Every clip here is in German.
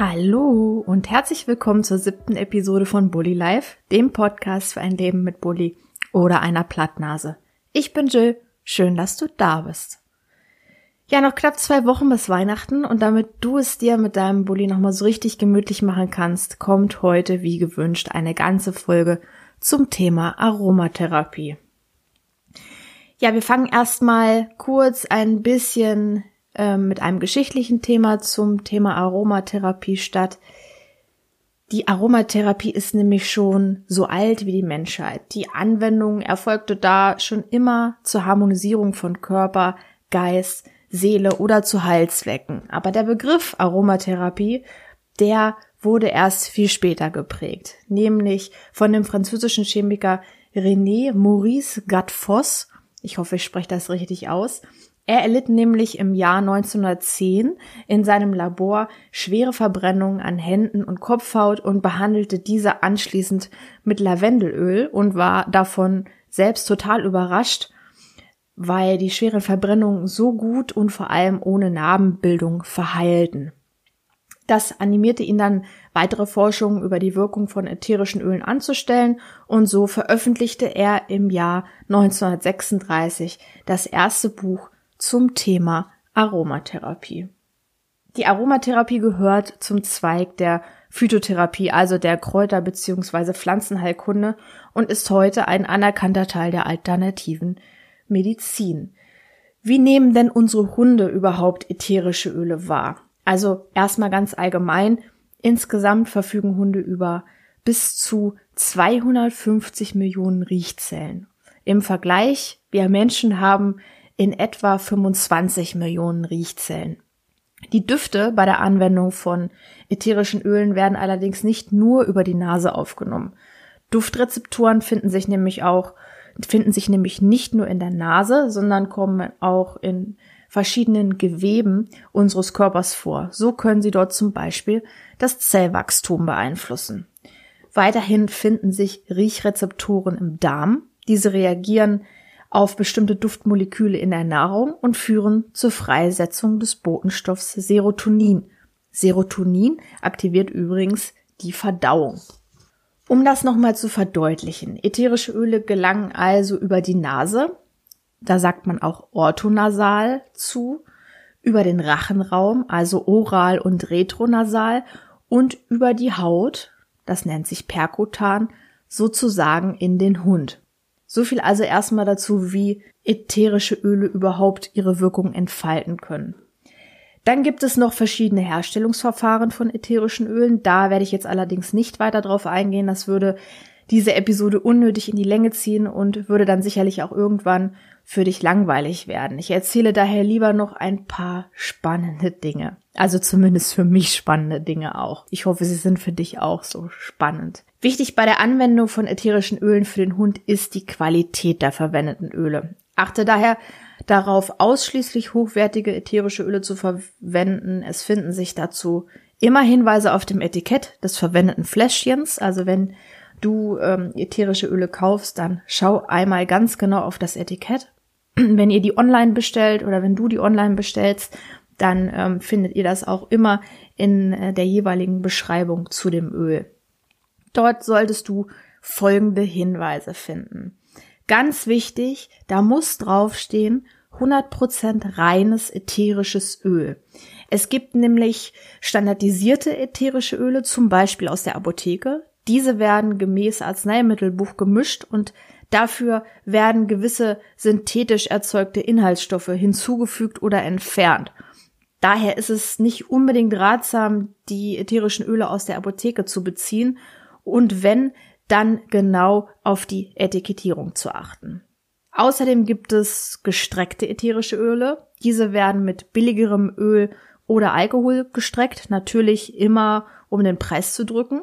Hallo und herzlich willkommen zur siebten Episode von Bully Life, dem Podcast für ein Leben mit Bully oder einer Plattnase. Ich bin Jill, schön, dass du da bist. Ja, noch knapp zwei Wochen bis Weihnachten und damit du es dir mit deinem Bully nochmal so richtig gemütlich machen kannst, kommt heute wie gewünscht eine ganze Folge zum Thema Aromatherapie. Ja, wir fangen erstmal kurz ein bisschen mit einem geschichtlichen Thema zum Thema Aromatherapie statt. Die Aromatherapie ist nämlich schon so alt wie die Menschheit. Die Anwendung erfolgte da schon immer zur Harmonisierung von Körper, Geist, Seele oder zu Heilzwecken. Aber der Begriff Aromatherapie, der wurde erst viel später geprägt, nämlich von dem französischen Chemiker René Maurice Gattefoss. Ich hoffe, ich spreche das richtig aus. Er erlitt nämlich im Jahr 1910 in seinem Labor schwere Verbrennungen an Händen und Kopfhaut und behandelte diese anschließend mit Lavendelöl und war davon selbst total überrascht, weil die schweren Verbrennungen so gut und vor allem ohne Narbenbildung verheilten. Das animierte ihn dann, weitere Forschungen über die Wirkung von ätherischen Ölen anzustellen und so veröffentlichte er im Jahr 1936 das erste Buch zum Thema Aromatherapie. Die Aromatherapie gehört zum Zweig der Phytotherapie, also der Kräuter- bzw. Pflanzenheilkunde und ist heute ein anerkannter Teil der alternativen Medizin. Wie nehmen denn unsere Hunde überhaupt ätherische Öle wahr? Also erstmal ganz allgemein, insgesamt verfügen Hunde über bis zu 250 Millionen Riechzellen. Im Vergleich, wir Menschen haben in etwa 25 Millionen Riechzellen. Die Düfte bei der Anwendung von ätherischen Ölen werden allerdings nicht nur über die Nase aufgenommen. Duftrezeptoren finden sich nämlich auch, finden sich nämlich nicht nur in der Nase, sondern kommen auch in verschiedenen Geweben unseres Körpers vor. So können sie dort zum Beispiel das Zellwachstum beeinflussen. Weiterhin finden sich Riechrezeptoren im Darm. Diese reagieren auf bestimmte Duftmoleküle in der Nahrung und führen zur Freisetzung des Botenstoffs Serotonin. Serotonin aktiviert übrigens die Verdauung. Um das nochmal zu verdeutlichen, ätherische Öle gelangen also über die Nase, da sagt man auch orthonasal zu, über den Rachenraum, also oral und retronasal und über die Haut, das nennt sich perkutan, sozusagen in den Hund. So viel also erstmal dazu, wie ätherische Öle überhaupt ihre Wirkung entfalten können. Dann gibt es noch verschiedene Herstellungsverfahren von ätherischen Ölen. Da werde ich jetzt allerdings nicht weiter drauf eingehen. Das würde diese Episode unnötig in die Länge ziehen und würde dann sicherlich auch irgendwann für dich langweilig werden. Ich erzähle daher lieber noch ein paar spannende Dinge. Also zumindest für mich spannende Dinge auch. Ich hoffe, sie sind für dich auch so spannend. Wichtig bei der Anwendung von ätherischen Ölen für den Hund ist die Qualität der verwendeten Öle. Achte daher darauf, ausschließlich hochwertige ätherische Öle zu verwenden. Es finden sich dazu immer Hinweise auf dem Etikett des verwendeten Fläschchens. Also wenn du ähm, ätherische Öle kaufst, dann schau einmal ganz genau auf das Etikett. wenn ihr die online bestellt oder wenn du die online bestellst, dann ähm, findet ihr das auch immer in äh, der jeweiligen Beschreibung zu dem Öl. Dort solltest du folgende Hinweise finden. Ganz wichtig, da muss draufstehen 100% reines ätherisches Öl. Es gibt nämlich standardisierte ätherische Öle, zum Beispiel aus der Apotheke. Diese werden gemäß Arzneimittelbuch gemischt und dafür werden gewisse synthetisch erzeugte Inhaltsstoffe hinzugefügt oder entfernt. Daher ist es nicht unbedingt ratsam, die ätherischen Öle aus der Apotheke zu beziehen und wenn, dann genau auf die Etikettierung zu achten. Außerdem gibt es gestreckte ätherische Öle. Diese werden mit billigerem Öl oder Alkohol gestreckt, natürlich immer um den Preis zu drücken.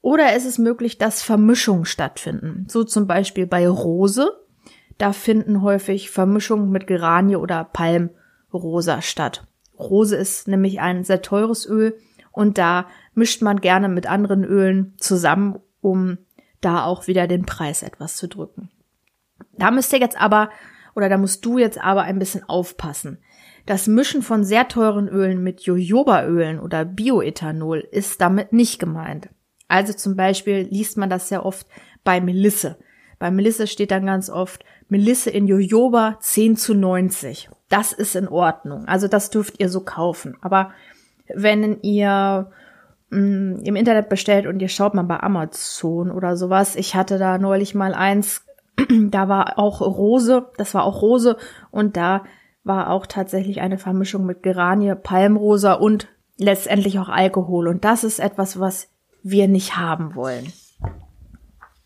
Oder ist es möglich, dass Vermischungen stattfinden. So zum Beispiel bei Rose. Da finden häufig Vermischungen mit Geranie oder Palmrosa statt. Rose ist nämlich ein sehr teures Öl und da mischt man gerne mit anderen Ölen zusammen, um da auch wieder den Preis etwas zu drücken. Da müsst ihr jetzt aber, oder da musst du jetzt aber ein bisschen aufpassen. Das Mischen von sehr teuren Ölen mit Jojobaölen oder Bioethanol ist damit nicht gemeint. Also zum Beispiel liest man das sehr oft bei Melisse. Bei Melisse steht dann ganz oft Melisse in Jojoba 10 zu 90. Das ist in Ordnung. Also das dürft ihr so kaufen. Aber wenn ihr mm, im Internet bestellt und ihr schaut mal bei Amazon oder sowas, ich hatte da neulich mal eins, da war auch Rose, das war auch Rose und da war auch tatsächlich eine Vermischung mit Geranie, Palmrosa und letztendlich auch Alkohol. Und das ist etwas, was wir nicht haben wollen.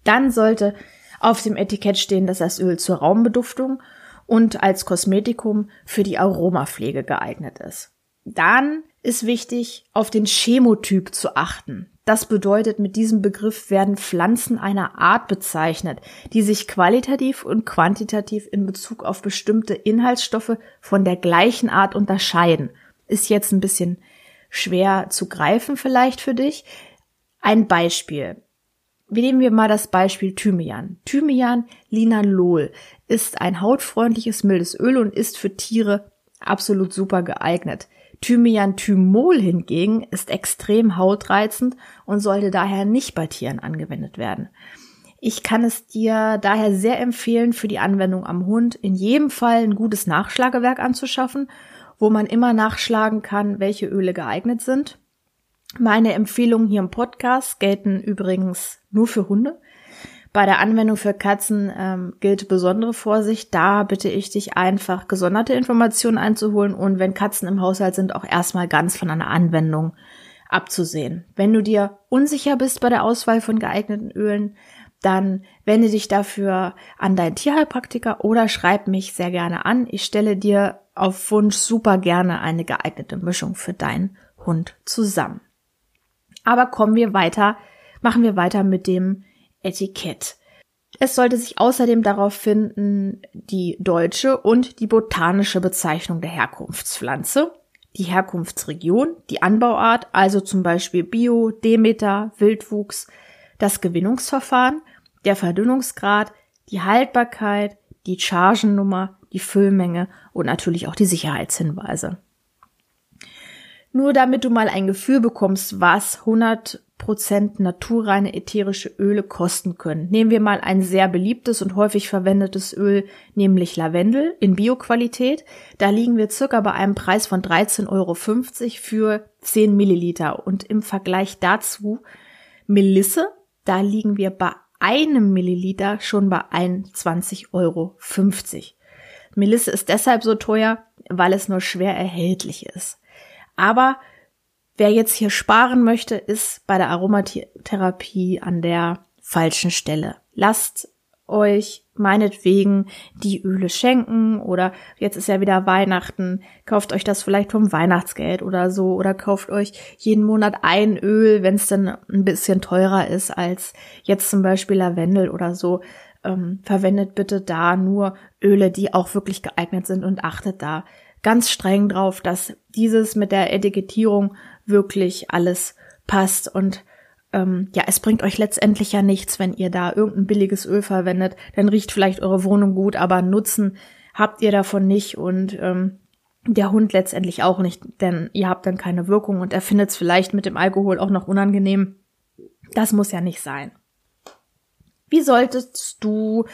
Dann sollte auf dem Etikett stehen, dass das Öl zur Raumbeduftung und als Kosmetikum für die Aromapflege geeignet ist. Dann ist wichtig, auf den Chemotyp zu achten. Das bedeutet, mit diesem Begriff werden Pflanzen einer Art bezeichnet, die sich qualitativ und quantitativ in Bezug auf bestimmte Inhaltsstoffe von der gleichen Art unterscheiden. Ist jetzt ein bisschen schwer zu greifen vielleicht für dich. Ein Beispiel. Wir nehmen wir mal das Beispiel Thymian. Thymian Linalol ist ein hautfreundliches mildes Öl und ist für Tiere absolut super geeignet. Thymian-Thymol hingegen ist extrem hautreizend und sollte daher nicht bei Tieren angewendet werden. Ich kann es dir daher sehr empfehlen, für die Anwendung am Hund in jedem Fall ein gutes Nachschlagewerk anzuschaffen, wo man immer nachschlagen kann, welche Öle geeignet sind. Meine Empfehlungen hier im Podcast gelten übrigens nur für Hunde. Bei der Anwendung für Katzen ähm, gilt besondere Vorsicht. Da bitte ich dich einfach gesonderte Informationen einzuholen und wenn Katzen im Haushalt sind, auch erstmal ganz von einer Anwendung abzusehen. Wenn du dir unsicher bist bei der Auswahl von geeigneten Ölen, dann wende dich dafür an deinen Tierheilpraktiker oder schreib mich sehr gerne an. Ich stelle dir auf Wunsch super gerne eine geeignete Mischung für deinen Hund zusammen. Aber kommen wir weiter, machen wir weiter mit dem Etikett. Es sollte sich außerdem darauf finden, die deutsche und die botanische Bezeichnung der Herkunftspflanze, die Herkunftsregion, die Anbauart, also zum Beispiel Bio, Demeter, Wildwuchs, das Gewinnungsverfahren, der Verdünnungsgrad, die Haltbarkeit, die Chargennummer, die Füllmenge und natürlich auch die Sicherheitshinweise. Nur damit du mal ein Gefühl bekommst, was 100 Prozent naturreine ätherische Öle kosten können. Nehmen wir mal ein sehr beliebtes und häufig verwendetes Öl, nämlich Lavendel in Bioqualität. Da liegen wir circa bei einem Preis von 13,50 Euro für 10 Milliliter. Und im Vergleich dazu Melisse, da liegen wir bei einem Milliliter schon bei 21,50 Euro. Melisse ist deshalb so teuer, weil es nur schwer erhältlich ist. Aber Wer jetzt hier sparen möchte, ist bei der Aromatherapie an der falschen Stelle. Lasst euch meinetwegen die Öle schenken oder jetzt ist ja wieder Weihnachten, kauft euch das vielleicht vom Weihnachtsgeld oder so oder kauft euch jeden Monat ein Öl, wenn es dann ein bisschen teurer ist als jetzt zum Beispiel Lavendel oder so. Ähm, verwendet bitte da nur Öle, die auch wirklich geeignet sind und achtet da ganz streng drauf, dass dieses mit der Etikettierung wirklich alles passt und ähm, ja, es bringt euch letztendlich ja nichts, wenn ihr da irgendein billiges Öl verwendet, dann riecht vielleicht eure Wohnung gut, aber Nutzen habt ihr davon nicht und ähm, der Hund letztendlich auch nicht, denn ihr habt dann keine Wirkung und er findet es vielleicht mit dem Alkohol auch noch unangenehm. Das muss ja nicht sein. Wie solltest du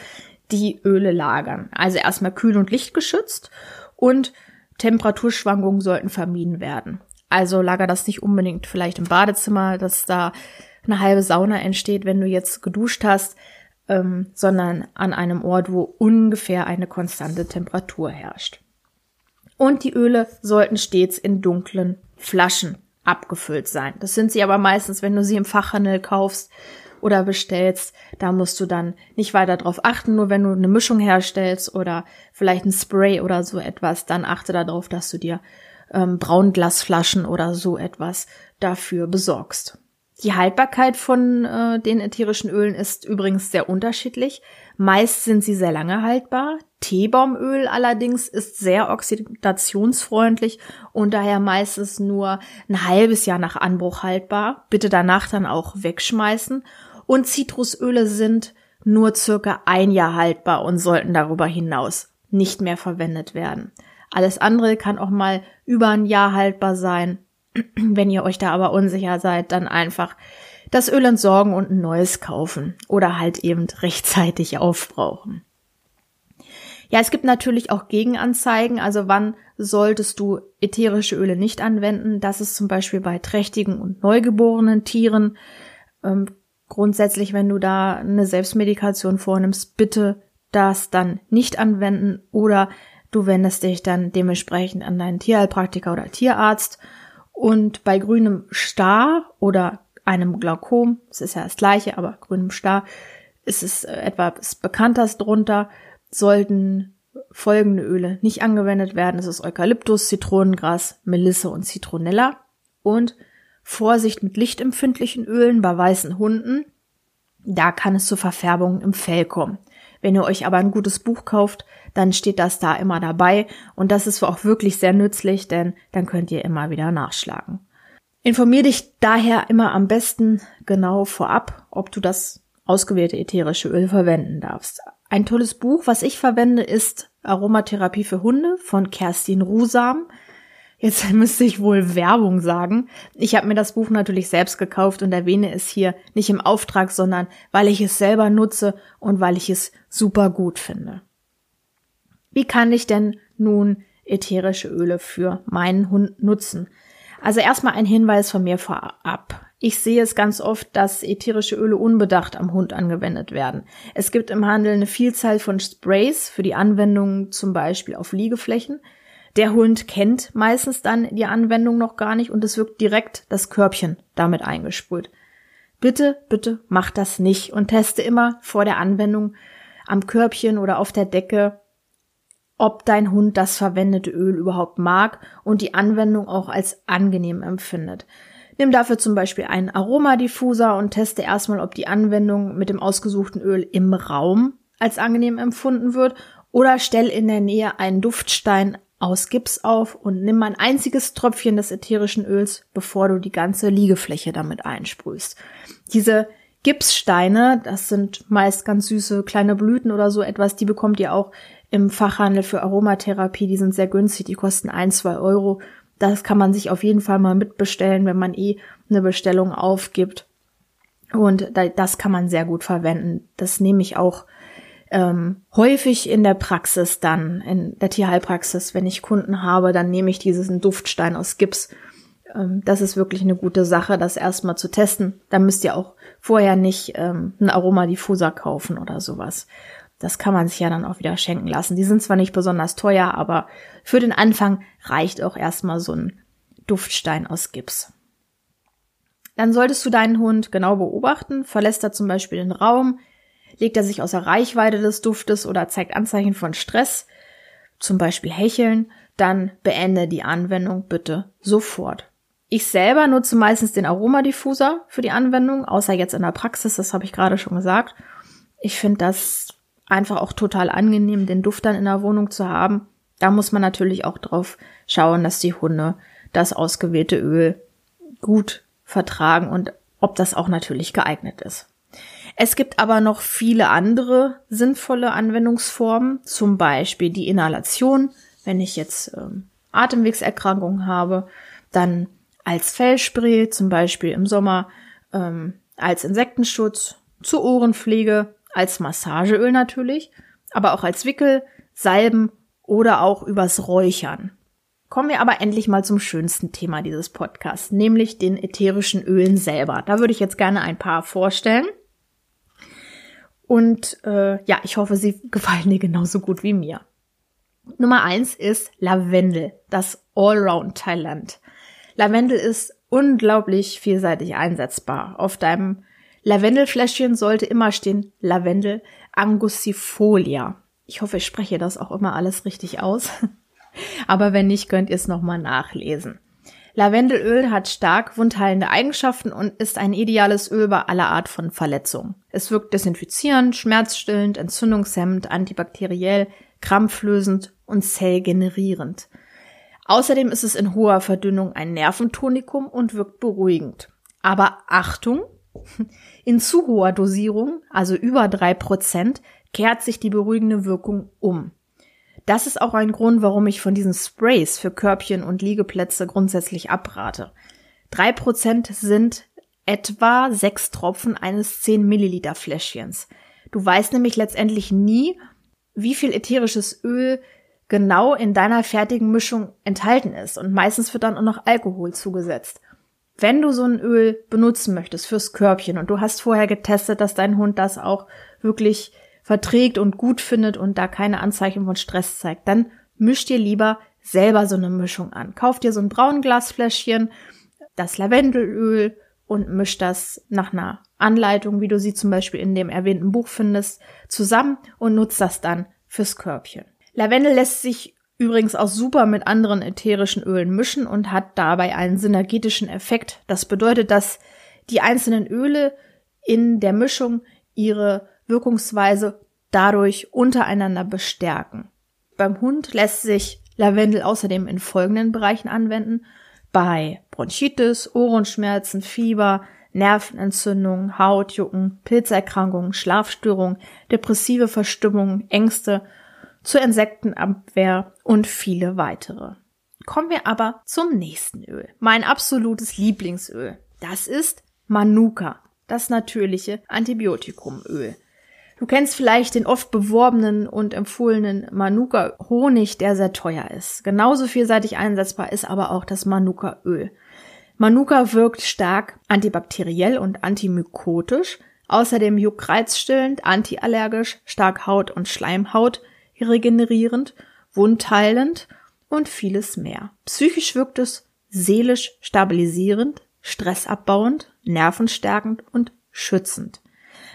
die Öle lagern? Also erstmal kühl und lichtgeschützt und Temperaturschwankungen sollten vermieden werden. Also lager das nicht unbedingt vielleicht im Badezimmer, dass da eine halbe Sauna entsteht, wenn du jetzt geduscht hast, ähm, sondern an einem Ort, wo ungefähr eine konstante Temperatur herrscht. Und die Öle sollten stets in dunklen Flaschen abgefüllt sein. Das sind sie aber meistens, wenn du sie im Fachhandel kaufst oder bestellst. Da musst du dann nicht weiter drauf achten, nur wenn du eine Mischung herstellst oder vielleicht ein Spray oder so etwas, dann achte darauf, dass du dir ähm, Braunglasflaschen oder so etwas dafür besorgst. Die Haltbarkeit von äh, den ätherischen Ölen ist übrigens sehr unterschiedlich. Meist sind sie sehr lange haltbar. Teebaumöl allerdings ist sehr oxidationsfreundlich und daher meistens nur ein halbes Jahr nach Anbruch haltbar. Bitte danach dann auch wegschmeißen. Und Zitrusöle sind nur circa ein Jahr haltbar und sollten darüber hinaus nicht mehr verwendet werden. Alles andere kann auch mal über ein Jahr haltbar sein. Wenn ihr euch da aber unsicher seid, dann einfach das Öl entsorgen und ein neues kaufen oder halt eben rechtzeitig aufbrauchen. Ja, es gibt natürlich auch Gegenanzeigen. Also wann solltest du ätherische Öle nicht anwenden? Das ist zum Beispiel bei trächtigen und neugeborenen Tieren. Ähm, grundsätzlich, wenn du da eine Selbstmedikation vornimmst, bitte das dann nicht anwenden oder du wendest dich dann dementsprechend an deinen Tierheilpraktiker oder Tierarzt. Und bei grünem Star oder einem Glaukom, es ist ja das gleiche, aber grünem Star, ist es etwas bekannteres drunter sollten folgende Öle nicht angewendet werden. Es ist Eukalyptus, Zitronengras, Melisse und Zitronella. Und Vorsicht mit lichtempfindlichen Ölen bei weißen Hunden. Da kann es zu Verfärbungen im Fell kommen. Wenn ihr euch aber ein gutes Buch kauft, dann steht das da immer dabei und das ist auch wirklich sehr nützlich, denn dann könnt ihr immer wieder nachschlagen. Informier dich daher immer am besten genau vorab, ob du das ausgewählte ätherische Öl verwenden darfst. Ein tolles Buch, was ich verwende, ist Aromatherapie für Hunde von Kerstin Rusam. Jetzt müsste ich wohl Werbung sagen. Ich habe mir das Buch natürlich selbst gekauft und erwähne es hier nicht im Auftrag, sondern weil ich es selber nutze und weil ich es super gut finde. Wie kann ich denn nun ätherische Öle für meinen Hund nutzen? Also erstmal ein Hinweis von mir vorab. Ich sehe es ganz oft, dass ätherische Öle unbedacht am Hund angewendet werden. Es gibt im Handel eine Vielzahl von Sprays für die Anwendung zum Beispiel auf Liegeflächen. Der Hund kennt meistens dann die Anwendung noch gar nicht und es wirkt direkt das Körbchen damit eingesprüht. Bitte, bitte mach das nicht und teste immer vor der Anwendung am Körbchen oder auf der Decke, ob dein Hund das verwendete Öl überhaupt mag und die Anwendung auch als angenehm empfindet. Nimm dafür zum Beispiel einen Aromadiffuser und teste erstmal, ob die Anwendung mit dem ausgesuchten Öl im Raum als angenehm empfunden wird oder stell in der Nähe einen Duftstein aus Gips auf und nimm ein einziges Tröpfchen des ätherischen Öls, bevor du die ganze Liegefläche damit einsprühst. Diese Gipssteine, das sind meist ganz süße kleine Blüten oder so etwas, die bekommt ihr auch im Fachhandel für Aromatherapie. Die sind sehr günstig, die kosten ein, zwei Euro das kann man sich auf jeden Fall mal mitbestellen, wenn man eh eine Bestellung aufgibt. Und das kann man sehr gut verwenden. Das nehme ich auch ähm, häufig in der Praxis dann, in der Tierheilpraxis, wenn ich Kunden habe, dann nehme ich diesen Duftstein aus Gips. Ähm, das ist wirklich eine gute Sache, das erstmal zu testen. Da müsst ihr auch vorher nicht ähm, einen Aromadiffuser kaufen oder sowas. Das kann man sich ja dann auch wieder schenken lassen. Die sind zwar nicht besonders teuer, aber für den Anfang reicht auch erstmal so ein Duftstein aus Gips. Dann solltest du deinen Hund genau beobachten. Verlässt er zum Beispiel den Raum, legt er sich außer Reichweite des Duftes oder zeigt Anzeichen von Stress, zum Beispiel Hecheln, dann beende die Anwendung bitte sofort. Ich selber nutze meistens den Aromadiffuser für die Anwendung, außer jetzt in der Praxis, das habe ich gerade schon gesagt. Ich finde das einfach auch total angenehm, den Duft dann in der Wohnung zu haben. Da muss man natürlich auch drauf schauen, dass die Hunde das ausgewählte Öl gut vertragen und ob das auch natürlich geeignet ist. Es gibt aber noch viele andere sinnvolle Anwendungsformen, zum Beispiel die Inhalation. Wenn ich jetzt ähm, Atemwegserkrankungen habe, dann als Fellspray, zum Beispiel im Sommer ähm, als Insektenschutz, zur Ohrenpflege als Massageöl natürlich, aber auch als Wickel, Salben oder auch übers Räuchern. Kommen wir aber endlich mal zum schönsten Thema dieses Podcasts, nämlich den ätherischen Ölen selber. Da würde ich jetzt gerne ein paar vorstellen. Und äh, ja, ich hoffe, sie gefallen dir genauso gut wie mir. Nummer eins ist Lavendel, das Allround-Talent. Lavendel ist unglaublich vielseitig einsetzbar. Auf deinem Lavendelfläschchen sollte immer stehen Lavendel angustifolia. Ich hoffe, ich spreche das auch immer alles richtig aus. Aber wenn nicht, könnt ihr es nochmal nachlesen. Lavendelöl hat stark wundheilende Eigenschaften und ist ein ideales Öl bei aller Art von Verletzungen. Es wirkt desinfizierend, schmerzstillend, entzündungshemmend, antibakteriell, krampflösend und zellgenerierend. Außerdem ist es in hoher Verdünnung ein Nerventonikum und wirkt beruhigend. Aber Achtung, in zu hoher Dosierung, also über drei Prozent, kehrt sich die beruhigende Wirkung um. Das ist auch ein Grund, warum ich von diesen Sprays für Körbchen und Liegeplätze grundsätzlich abrate. Drei Prozent sind etwa sechs Tropfen eines 10 Milliliter Fläschchens. Du weißt nämlich letztendlich nie, wie viel ätherisches Öl genau in deiner fertigen Mischung enthalten ist. Und meistens wird dann auch noch Alkohol zugesetzt. Wenn du so ein Öl benutzen möchtest fürs Körbchen und du hast vorher getestet, dass dein Hund das auch wirklich verträgt und gut findet und da keine Anzeichen von Stress zeigt, dann misch dir lieber selber so eine Mischung an. Kauf dir so ein Braunglasfläschchen, das Lavendelöl und misch das nach einer Anleitung, wie du sie zum Beispiel in dem erwähnten Buch findest, zusammen und nutzt das dann fürs Körbchen. Lavendel lässt sich übrigens auch super mit anderen ätherischen Ölen mischen und hat dabei einen synergetischen Effekt. Das bedeutet, dass die einzelnen Öle in der Mischung ihre Wirkungsweise dadurch untereinander bestärken. Beim Hund lässt sich Lavendel außerdem in folgenden Bereichen anwenden. Bei Bronchitis, Ohrenschmerzen, Fieber, Nervenentzündungen, Hautjucken, Pilzerkrankungen, Schlafstörungen, depressive Verstimmungen, Ängste, zur Insektenabwehr und viele weitere. Kommen wir aber zum nächsten Öl. Mein absolutes Lieblingsöl. Das ist Manuka, das natürliche Antibiotikumöl. Du kennst vielleicht den oft beworbenen und empfohlenen Manuka Honig, der sehr teuer ist. Genauso vielseitig einsetzbar ist aber auch das Manuka Öl. Manuka wirkt stark antibakteriell und antimykotisch, außerdem juckreizstillend, antiallergisch, stark Haut- und Schleimhaut regenerierend, wundheilend und vieles mehr. Psychisch wirkt es seelisch stabilisierend, stressabbauend, nervenstärkend und schützend.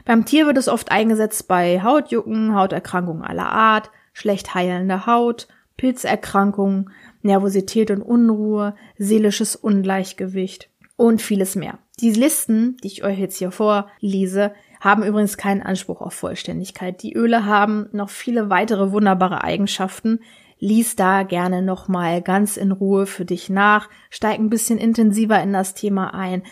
Beim Tier wird es oft eingesetzt bei Hautjucken, Hauterkrankungen aller Art, schlecht heilende Haut, Pilzerkrankungen, Nervosität und Unruhe, seelisches Ungleichgewicht und vieles mehr. Die Listen, die ich euch jetzt hier vorlese, haben übrigens keinen Anspruch auf Vollständigkeit. Die Öle haben noch viele weitere wunderbare Eigenschaften. Lies da gerne nochmal ganz in Ruhe für dich nach, steig ein bisschen intensiver in das Thema ein,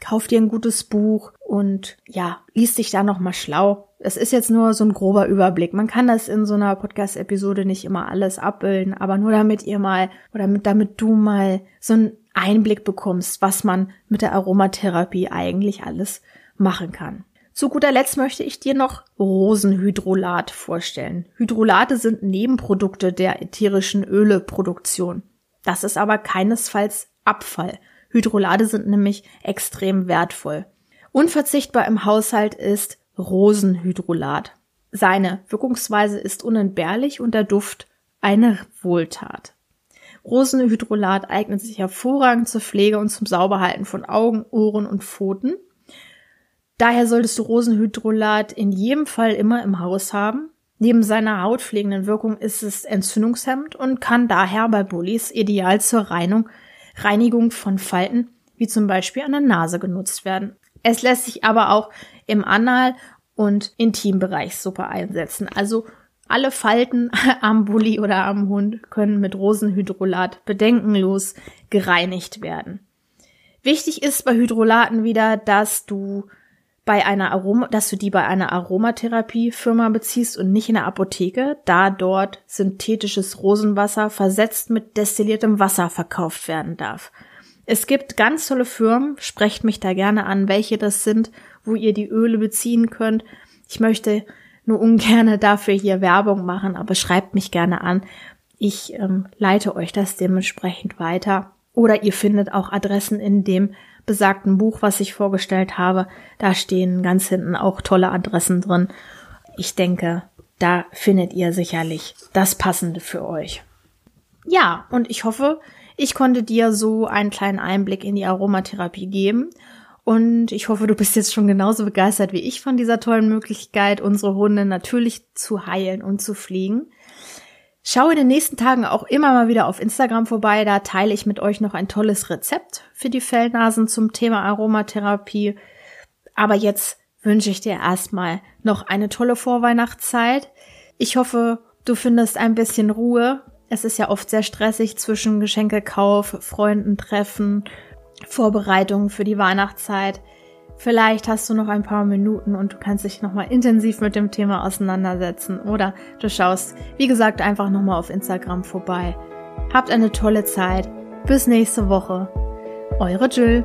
kauf dir ein gutes Buch und ja, lies dich da nochmal schlau. Es ist jetzt nur so ein grober Überblick. Man kann das in so einer Podcast-Episode nicht immer alles abbilden, aber nur damit ihr mal oder damit, damit du mal so einen Einblick bekommst, was man mit der Aromatherapie eigentlich alles machen kann. Zu guter Letzt möchte ich dir noch Rosenhydrolat vorstellen. Hydrolate sind Nebenprodukte der ätherischen Öleproduktion. Das ist aber keinesfalls Abfall. Hydrolate sind nämlich extrem wertvoll. Unverzichtbar im Haushalt ist Rosenhydrolat. Seine Wirkungsweise ist unentbehrlich und der Duft eine Wohltat. Rosenhydrolat eignet sich hervorragend zur Pflege und zum Sauberhalten von Augen, Ohren und Pfoten. Daher solltest du Rosenhydrolat in jedem Fall immer im Haus haben. Neben seiner hautpflegenden Wirkung ist es entzündungshemmend und kann daher bei Bullies ideal zur Reinigung, Reinigung von Falten, wie zum Beispiel an der Nase genutzt werden. Es lässt sich aber auch im Anal- und Intimbereich super einsetzen. Also alle Falten am Bulli oder am Hund können mit Rosenhydrolat bedenkenlos gereinigt werden. Wichtig ist bei Hydrolaten wieder, dass du bei einer Aroma, dass du die bei einer Aromatherapiefirma beziehst und nicht in der Apotheke, da dort synthetisches Rosenwasser versetzt mit destilliertem Wasser verkauft werden darf. Es gibt ganz tolle Firmen, sprecht mich da gerne an, welche das sind, wo ihr die Öle beziehen könnt. Ich möchte nur ungerne dafür hier Werbung machen, aber schreibt mich gerne an. Ich ähm, leite euch das dementsprechend weiter. Oder ihr findet auch Adressen in dem besagten Buch, was ich vorgestellt habe. Da stehen ganz hinten auch tolle Adressen drin. Ich denke, da findet ihr sicherlich das Passende für euch. Ja, und ich hoffe, ich konnte dir so einen kleinen Einblick in die Aromatherapie geben. Und ich hoffe, du bist jetzt schon genauso begeistert wie ich von dieser tollen Möglichkeit, unsere Hunde natürlich zu heilen und zu fliegen. Schau in den nächsten Tagen auch immer mal wieder auf Instagram vorbei. Da teile ich mit euch noch ein tolles Rezept für die Fellnasen zum Thema Aromatherapie. Aber jetzt wünsche ich dir erstmal noch eine tolle Vorweihnachtszeit. Ich hoffe, du findest ein bisschen Ruhe. Es ist ja oft sehr stressig zwischen Geschenkekauf, Freunden treffen, Vorbereitungen für die Weihnachtszeit. Vielleicht hast du noch ein paar Minuten und du kannst dich nochmal intensiv mit dem Thema auseinandersetzen. Oder du schaust, wie gesagt, einfach nochmal auf Instagram vorbei. Habt eine tolle Zeit. Bis nächste Woche. Eure Jill.